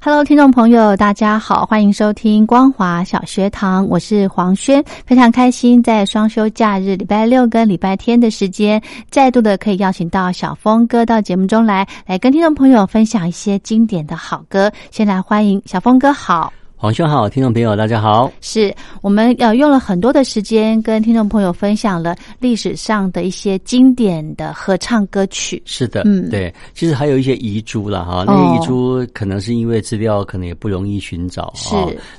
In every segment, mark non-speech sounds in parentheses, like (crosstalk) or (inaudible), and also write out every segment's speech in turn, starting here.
Hello，听众朋友，大家好，欢迎收听光华小学堂，我是黄轩，非常开心在双休假日，礼拜六跟礼拜天的时间，再度的可以邀请到小峰哥到节目中来，来跟听众朋友分享一些经典的好歌。先来欢迎小峰哥，好。黄兄好，听众朋友大家好。是我们呃用了很多的时间跟听众朋友分享了历史上的一些经典的合唱歌曲。是的，嗯，对，其实还有一些遗珠了哈。那些遗珠可能是因为资料可能也不容易寻找，是，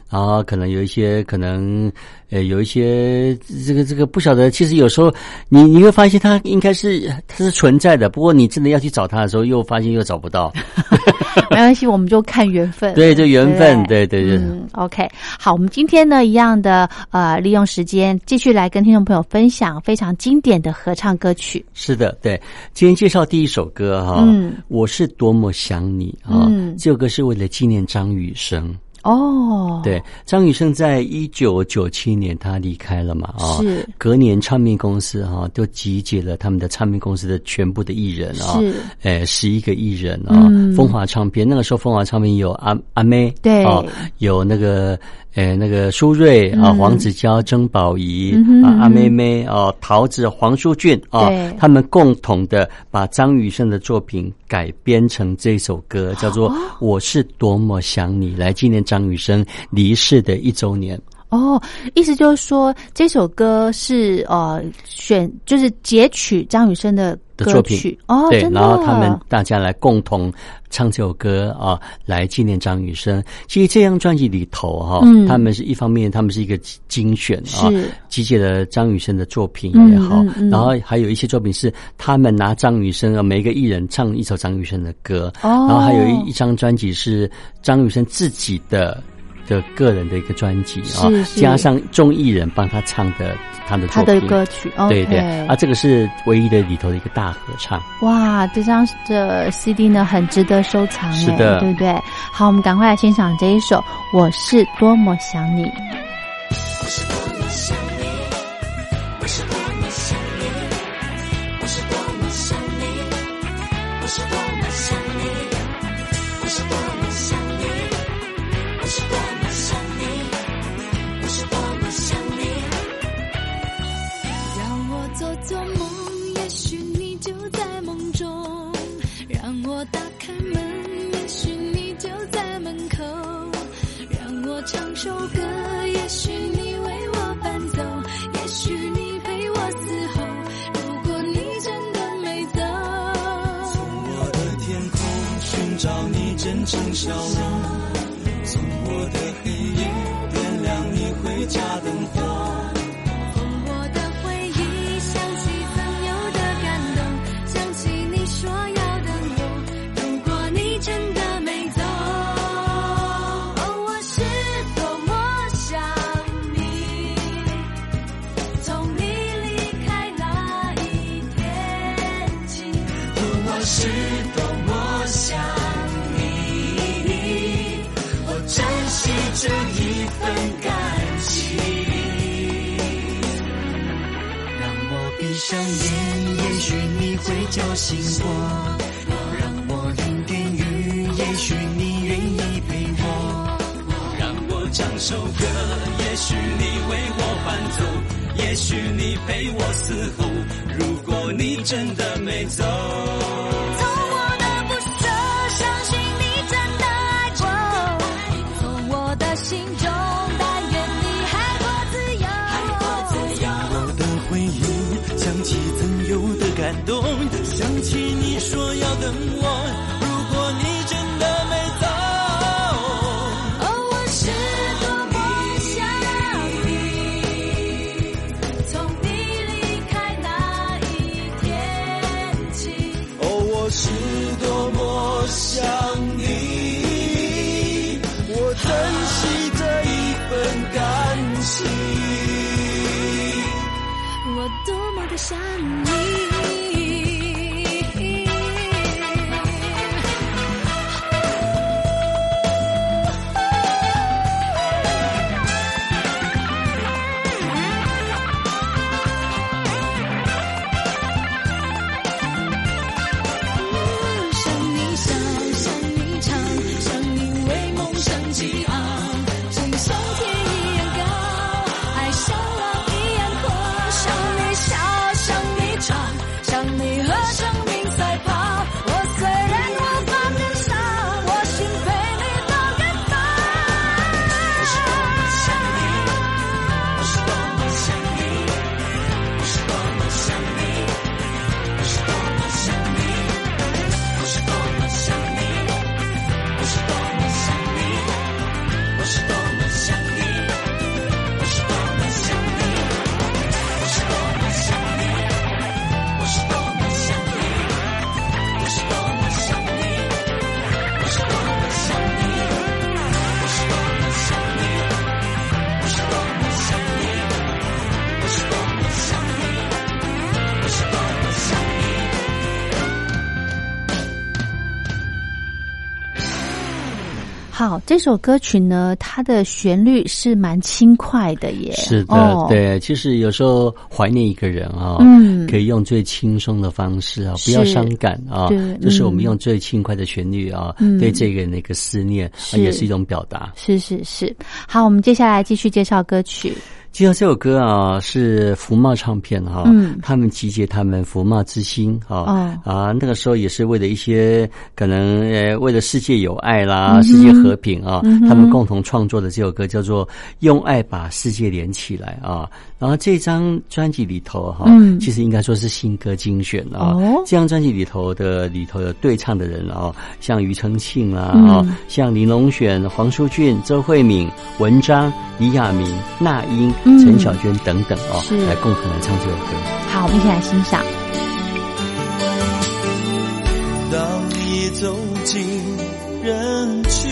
然后可能有一些可能。呃，有一些这个这个不晓得，其实有时候你你会发现它应该是它是存在的，不过你真的要去找它的时候，又发现又找不到。(laughs) 没关系，我们就看缘分。对，就缘分，对对对。嗯，OK，好，我们今天呢一样的呃，利用时间继续来跟听众朋友分享非常经典的合唱歌曲。是的，对，今天介绍第一首歌哈，嗯，我是多么想你啊，这首歌是为了纪念张雨生。哦，对，张雨生在一九九七年他离开了嘛？啊，是。隔年唱片公司哈都集结了他们的唱片公司的全部的艺人啊，是，诶，十一个艺人啊，风华唱片那个时候风华唱片有阿阿妹，对，哦有那个。诶，那个苏芮啊，黄子佼、曾宝仪啊，阿妹妹哦，桃子、黄淑俊啊，他们共同的把张雨生的作品改编成这首歌，叫做《我是多么想你》，来纪念张雨生离世的一周年。哦，意思就是说，这首歌是呃选就是截取张雨生的作品。哦，对，然后他们大家来共同唱这首歌啊，来纪念张雨生。其实这张专辑里头哈，他们是一方面，他们是一个精选啊，集结了张雨生的作品也好，然后还有一些作品是他们拿张雨生啊，每一个艺人唱一首张雨生的歌，然后还有一一张专辑是张雨生自己的。的个人的一个专辑啊，加上众艺人帮他唱的他的他的歌曲，对对啊，这个是唯一的里头的一个大合唱。哇，这张的 CD 呢，很值得收藏，是的，对不对？好，我们赶快来欣赏这一首《我是多么想你》。首歌，也许你为我伴奏，也许你陪我嘶吼。如果你真的没走，从我的天空寻找你真诚笑容。叫醒我让我淋点雨也许你愿意陪我。让我唱首歌也许你为我伴奏也许你陪我嘶吼。如果你真的没走。我好，这首歌曲呢，它的旋律是蛮轻快的耶。是的，对，其实有时候怀念一个人啊，嗯，可以用最轻松的方式啊，不要伤感啊，就是我们用最轻快的旋律啊，对这个人的一个思念，也是一种表达。是是是，好，我们接下来继续介绍歌曲。介绍这首歌啊，是福茂唱片哈，嗯，他们集结他们福茂之星啊，啊，那个时候也是为了一些可能呃，为了世界有爱啦，世界和平啊，他们共同创作的这首歌叫做《用爱把世界连起来》啊。然后这张专辑里头哈，其实应该说是新歌精选啊。这张专辑里头的里头有对唱的人啊，像庾澄庆啊，啊，像林隆选、黄淑俊、周慧敏、文章、李亚明、那英、陈小娟等等哦，来共同来唱这首歌。好，我们一起来欣赏。当你走进人群，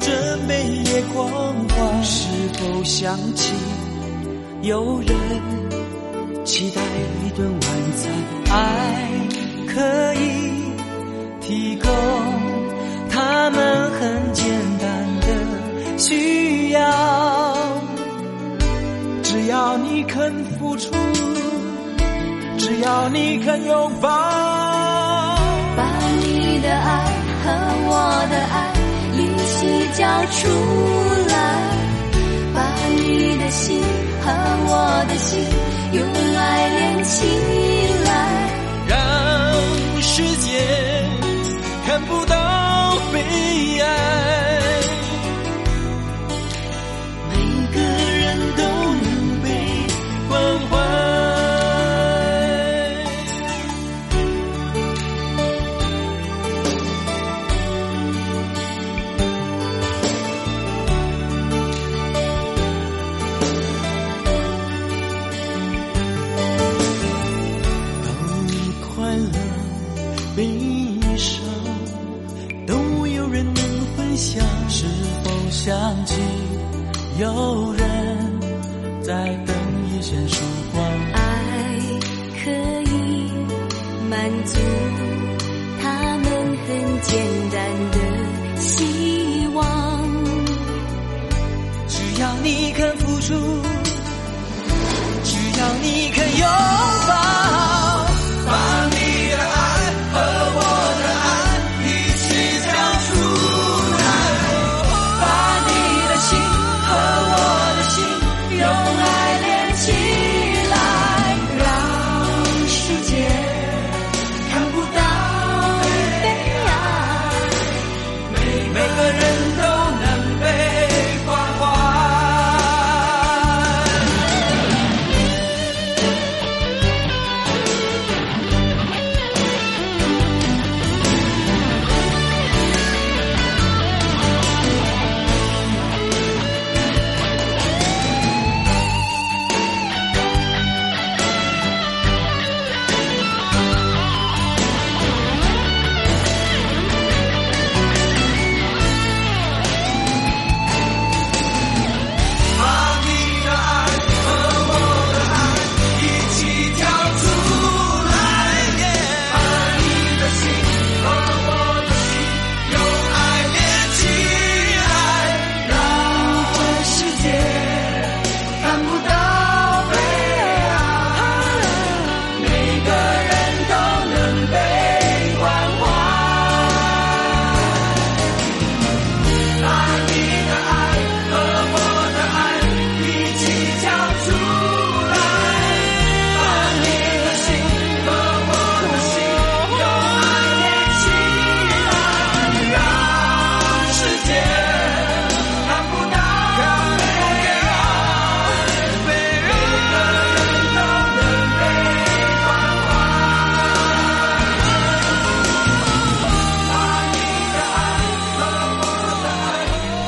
准备夜光华是否想起？有人期待一顿晚餐，爱可以提供他们很简单的需要，只要你肯付出，只要你肯拥抱，把你的爱和我的爱一起交出。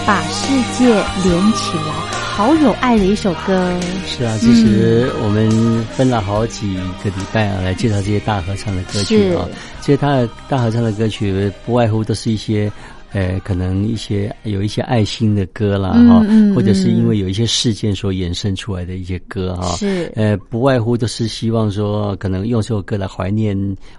把世界连起来，好有爱的一首歌。是啊，其实我们分了好几个礼拜啊，来介绍这些大合唱的歌曲啊。这些大大合唱的歌曲，不外乎都是一些。呃，可能一些有一些爱心的歌啦，哈，或者是因为有一些事件所衍生出来的一些歌，哈，是，呃，不外乎都是希望说，可能用这首歌来怀念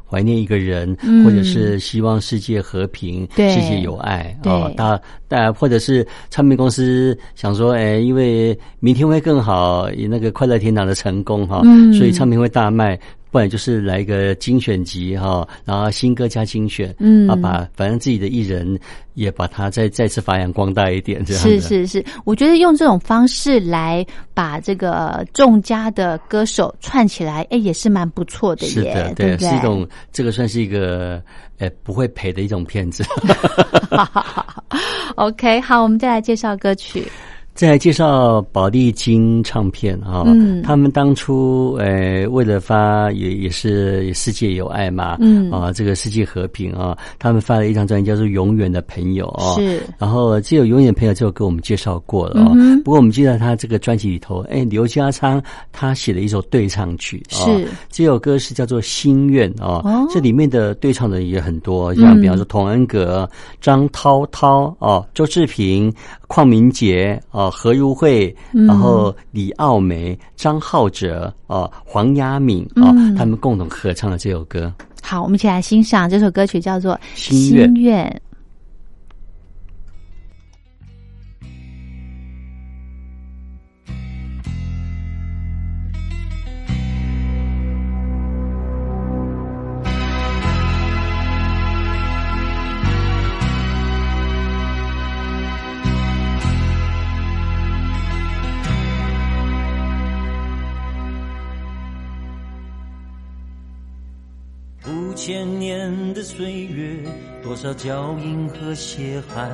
怀念一个人，或者是希望世界和平，世界有爱，哦，大大，或者是唱片公司想说，哎，因为明天会更好，那个快乐天堂的成功，哈，所以唱片会大卖。不然就是来一个精选集哈，然后新歌加精选，嗯，啊，把反正自己的艺人也把它再再次发扬光大一点，这样是是是，我觉得用这种方式来把这个众家的歌手串起来，哎，也是蛮不错的，是的，对，是一种这个算是一个哎不会赔的一种骗子。(laughs) (laughs) OK，好，我们再来介绍歌曲。再介绍宝丽金唱片啊，他们当初呃为了发也也是世界有爱嘛，嗯。啊这个世界和平啊，他们发了一张专辑叫做《永远的朋友》啊，是，然后这有《永远的朋友》这首歌我们介绍过了啊，不过我们记得他这个专辑里头，哎刘家昌他写了一首对唱曲，是。这首歌是叫做《心愿》啊，这里面的对唱的也很多，像比方说童恩格、张涛涛哦、周志平、邝明杰啊。何如慧，然后李奥梅、张浩哲啊、黄雅敏啊，他们共同合唱了这首歌。好，我们一起来欣赏这首歌曲，叫做《心愿》。千年的岁月，多少脚印和血汗，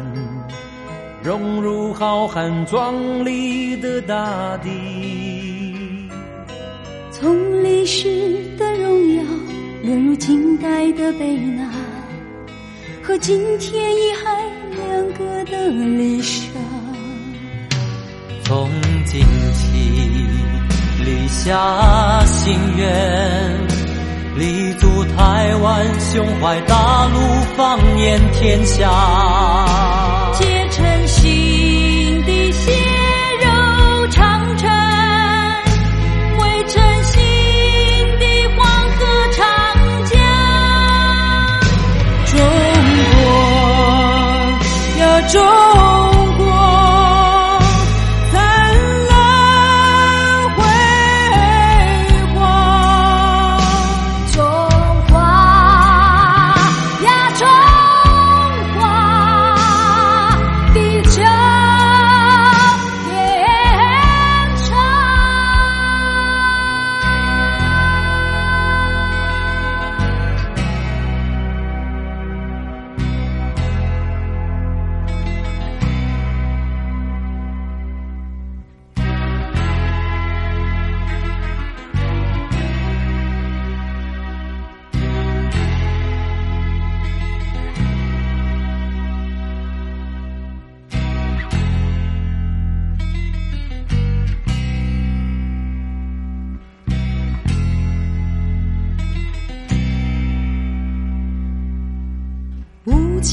融入浩瀚壮丽的大地。从历史的荣耀，沦入近代的悲难，和今天遗憾两个的离殇。从今起，立下心愿。立足台湾，胸怀大陆，放眼天下。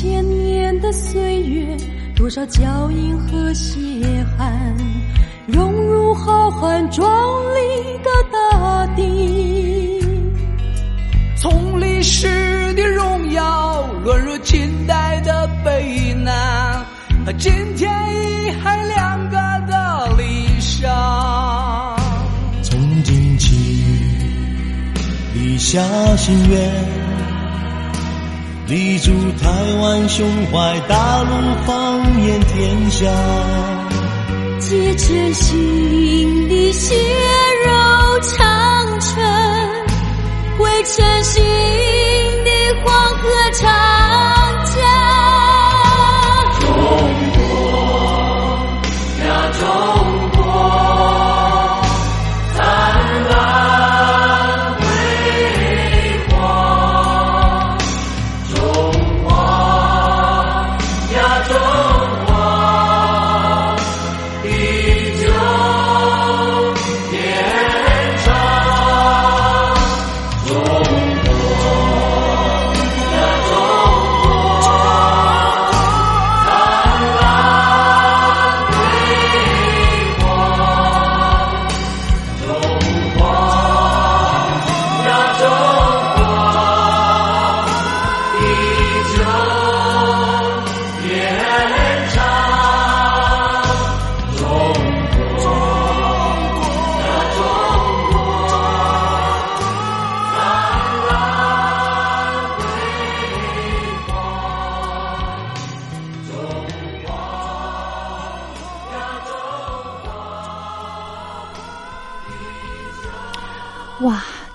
千年的岁月多少脚印和血汗，融入浩瀚壮丽的大地。从历史的荣耀，沦入近代的悲难，和今天遗憾两个的离殇。从今起，立下心愿。立足台湾，胸怀大陆，放眼天下。结成新的血肉肠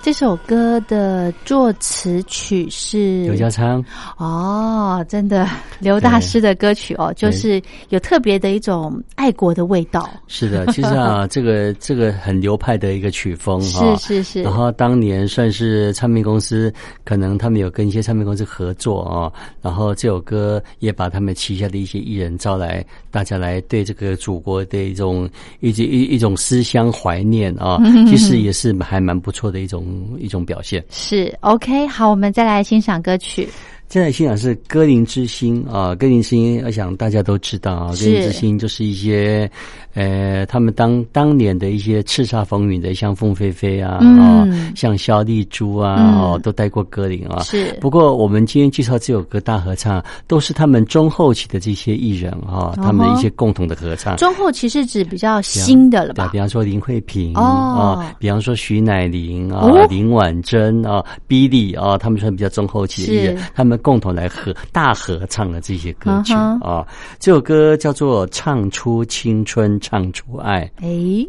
这首歌的作词曲是刘家昌哦，真的刘大师的歌曲哦，就是有特别的一种爱国的味道。是的，其实啊，(laughs) 这个这个很流派的一个曲风哈，是是是。然后当年算是唱片公司，可能他们有跟一些唱片公司合作啊，然后这首歌也把他们旗下的一些艺人招来，大家来对这个祖国的一种一一一种思乡怀念啊，(laughs) 其实也是还蛮不错的一种。一种表现是 OK，好，我们再来欣赏歌曲。现在欣赏是《歌林之星》啊，《歌林之星》，我想大家都知道啊，《歌林之星》就是一些，呃，他们当当年的一些叱咤风云的，像凤飞飞啊，啊，像肖丽珠啊，哦，都带过歌林啊。是。不过我们今天介绍这首歌大合唱，都是他们中后期的这些艺人啊，他们的一些共同的合唱。中后期是指比较新的了吧？比方说林慧萍啊，比方说徐乃麟啊，林婉珍啊，Billy 啊，他们算比较中后期的艺人，他们。共同来合大合唱的这些歌曲啊，这首歌叫做《唱出青春，唱出爱》。哎，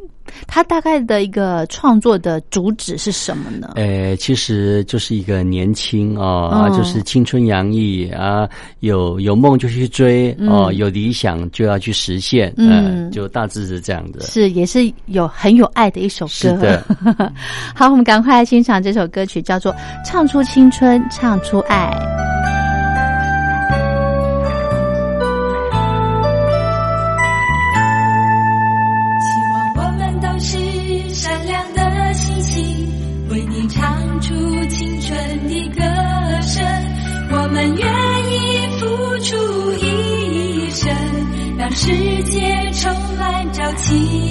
它大概的一个创作的主旨是什么呢？呃，其实就是一个年轻啊，就是青春洋溢啊，有有梦就去追哦，有理想就要去实现，嗯，就大致是这样的。是，也是有很有爱的一首歌。是的，(laughs) 好，我们赶快来欣赏这首歌曲，叫做《唱出青春，唱出爱》。世界充满朝气。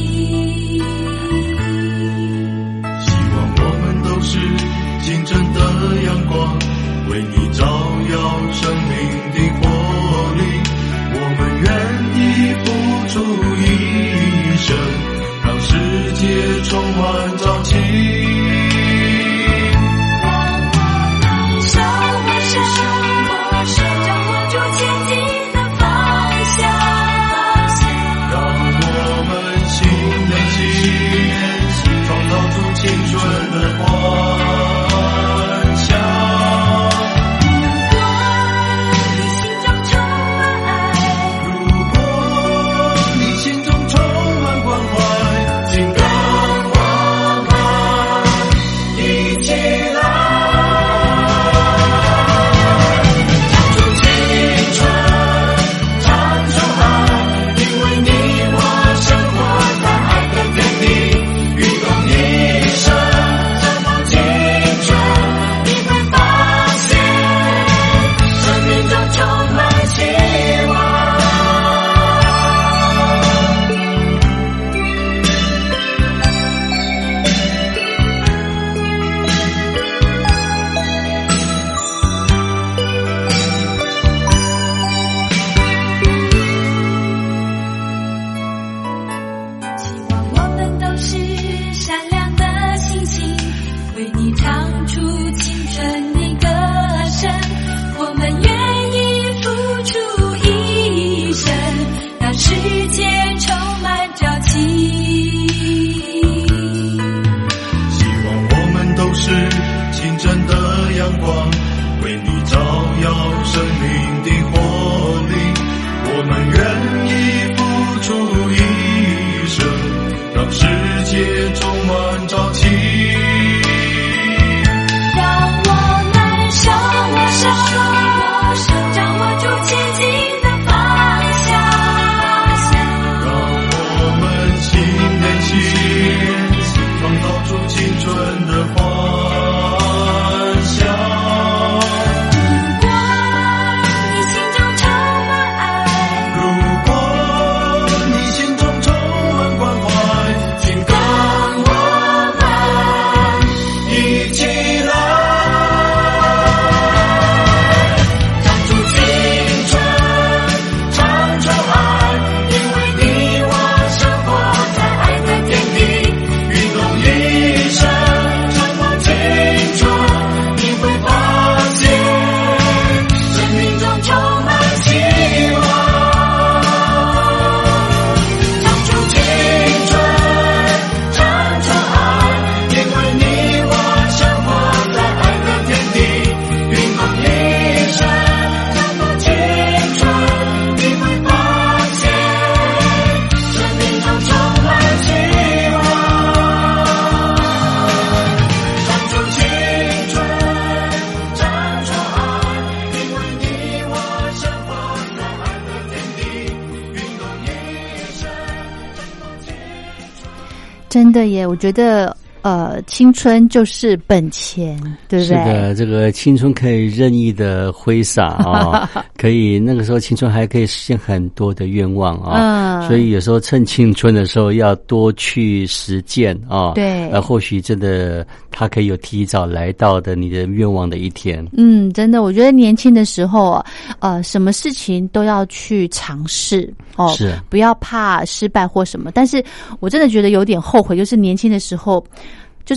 真的耶，我觉得。呃，青春就是本钱，对不对？是的，这个青春可以任意的挥洒啊，(laughs) 可以那个时候青春还可以实现很多的愿望啊，所以有时候趁青春的时候要多去实践啊，对，呃，或许真的他可以有提早来到的你的愿望的一天。嗯，真的，我觉得年轻的时候，呃，什么事情都要去尝试哦，是不要怕失败或什么。但是我真的觉得有点后悔，就是年轻的时候。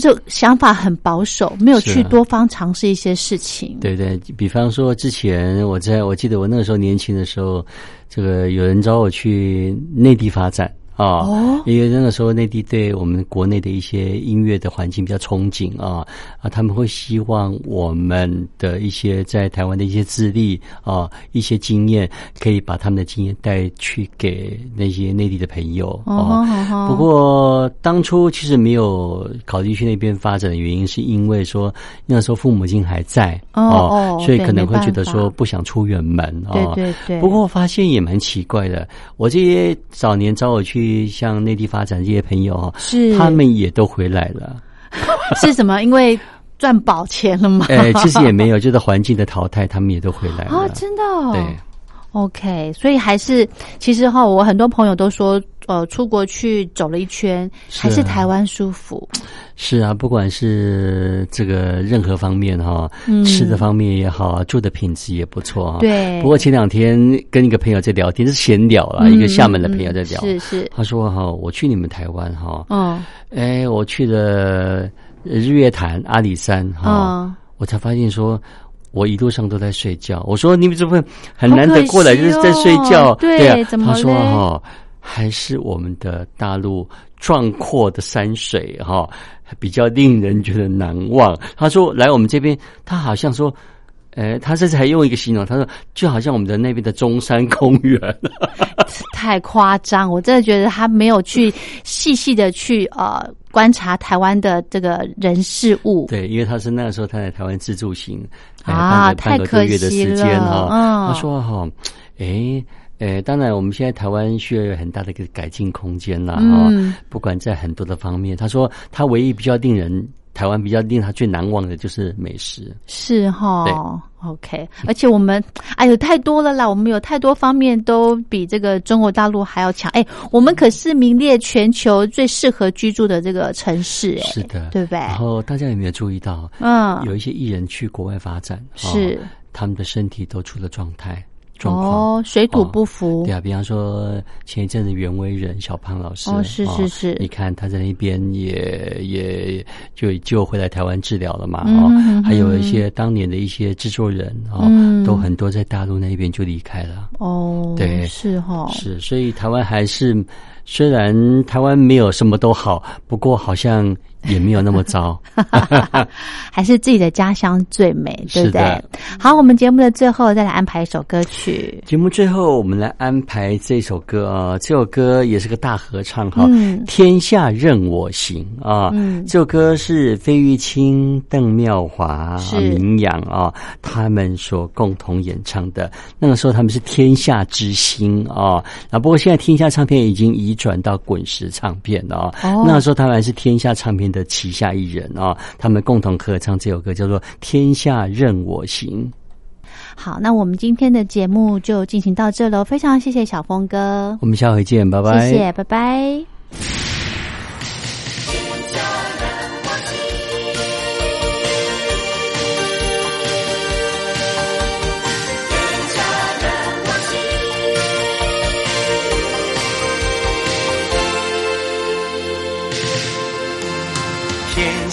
就是想法很保守，没有去多方尝试一些事情。对对，比方说之前我在我记得我那个时候年轻的时候，这个有人找我去内地发展。啊，因为那个时候内地对我们国内的一些音乐的环境比较憧憬啊啊，他们会希望我们的一些在台湾的一些资历啊，一些经验，可以把他们的经验带去给那些内地的朋友啊。不过当初其实没有考虑去那边发展的原因，是因为说那时候父母亲还在哦，所以可能会觉得说不想出远门啊。对对对。不过我发现也蛮奇怪的，我这些早年找我去。像内地发展这些朋友哈，是他们也都回来了，(laughs) 是什么？因为赚饱钱了吗？(laughs) 哎，其实也没有，就是环境的淘汰，他们也都回来了。哦，真的？对，OK，所以还是其实哈，我很多朋友都说。呃，出国去走了一圈，还是台湾舒服。是啊，不管是这个任何方面哈，吃的方面也好，住的品质也不错啊。对。不过前两天跟一个朋友在聊天，是闲聊了，一个厦门的朋友在聊。是是。他说哈，我去你们台湾哈，嗯，哎，我去了日月潭、阿里山哈，我才发现说，我一路上都在睡觉。我说你们怎么很难得过来就是在睡觉？对啊，他说哈。还是我们的大陆壮阔的山水哈，比较令人觉得难忘。他说来我们这边，他好像说，呃，他这次还用一个形容，他说就好像我们的那边的中山公园，(laughs) 太夸张。我真的觉得他没有去细细的去呃观察台湾的这个人事物。对，因为他是那个时候他在台湾自助行啊，太可惜了。嗯，他说哈，哎。呃，当然，我们现在台湾需要有很大的一个改进空间啦啊！不管在很多的方面，他说他唯一比较令人台湾比较令他最难忘的就是美食，是哈？OK，而且我们哎呦太多了啦，我们有太多方面都比这个中国大陆还要强。哎，我们可是名列全球最适合居住的这个城市，哎，是的，对不对？然后大家有没有注意到？嗯，有一些艺人去国外发展，是他们的身体都出了状态。哦，水土不服。对啊，比方说前一阵子袁惟仁小胖老师，哦，是是是，你看他在那边也也就就回来台湾治疗了嘛，哦，还有一些当年的一些制作人哦，都很多在大陆那边就离开了。哦，对，是哈，是，所以台湾还是虽然台湾没有什么都好，不过好像。也没有那么糟，(laughs) 还是自己的家乡最美，对不对？好，我们节目的最后再来安排一首歌曲。节目最后我们来安排这首歌啊，这首歌也是个大合唱哈，《天下任我行》啊。嗯，这首歌是费玉清、邓妙华、明阳啊他们所共同演唱的。那个时候他们是天下之星啊，啊，不过现在天下唱片已经移转到滚石唱片了啊。那时候他们还是天下唱片。的旗下艺人啊，他们共同合唱这首歌，叫做《天下任我行》。好，那我们今天的节目就进行到这喽，非常谢谢小峰哥，我们下回见，拜拜，谢谢，拜拜。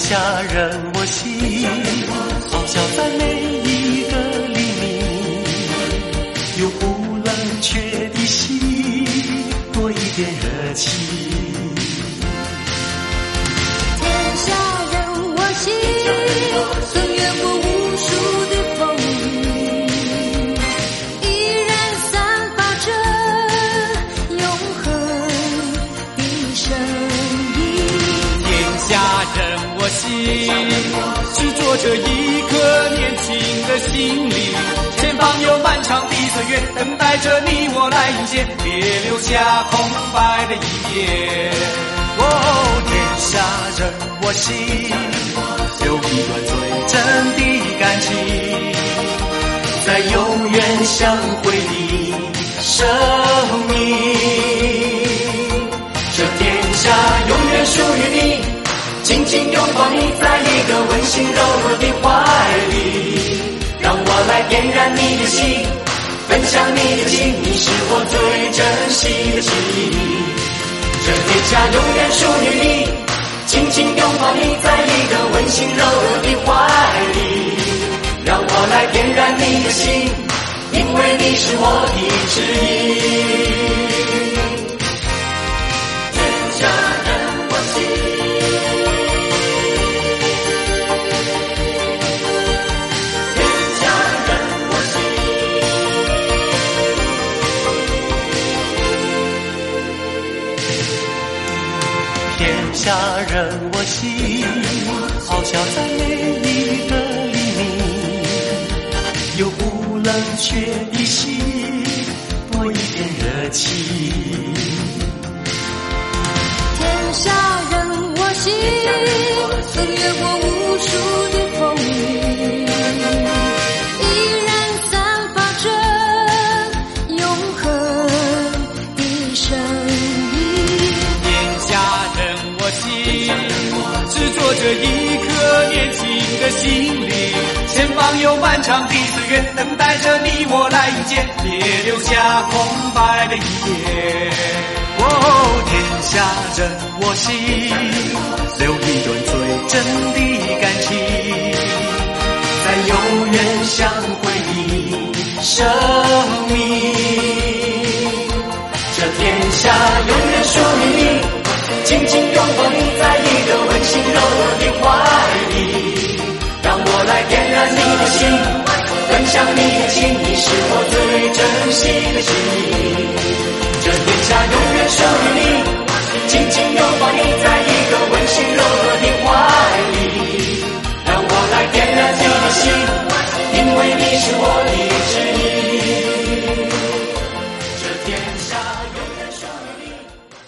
家人我心，心里，前方有漫长的岁月等待着你我来迎接，别留下空白的一页。哦，天下任。我心，有一段最真的感情，在永远相会的生命。这天下永远属于你，紧紧拥抱你，在一个温馨柔弱的怀里，我来点燃你的心，分享你的情，你是我最珍惜的记忆。这天下永远属于你，紧紧拥抱你，在一个温馨柔柔的怀里，让我来点燃你的心，因为你是我的指引。家任我行，翱翔在每一个黎明，有不冷却执着着一颗年轻的心灵。前方有漫长的岁月等待着你我来迎接，别留下空白的一页。哦，天下任我行，留一段最真的感情，在永远相会的生命。这天下永远属于你，紧紧拥抱你，个温馨柔软的怀里，让我来点燃你的心，分享你的情谊，是我最珍惜的记忆。这天下永远属于你，紧紧拥抱你，在一个温馨柔软的怀里，让我来点燃你的心，因为你是我的。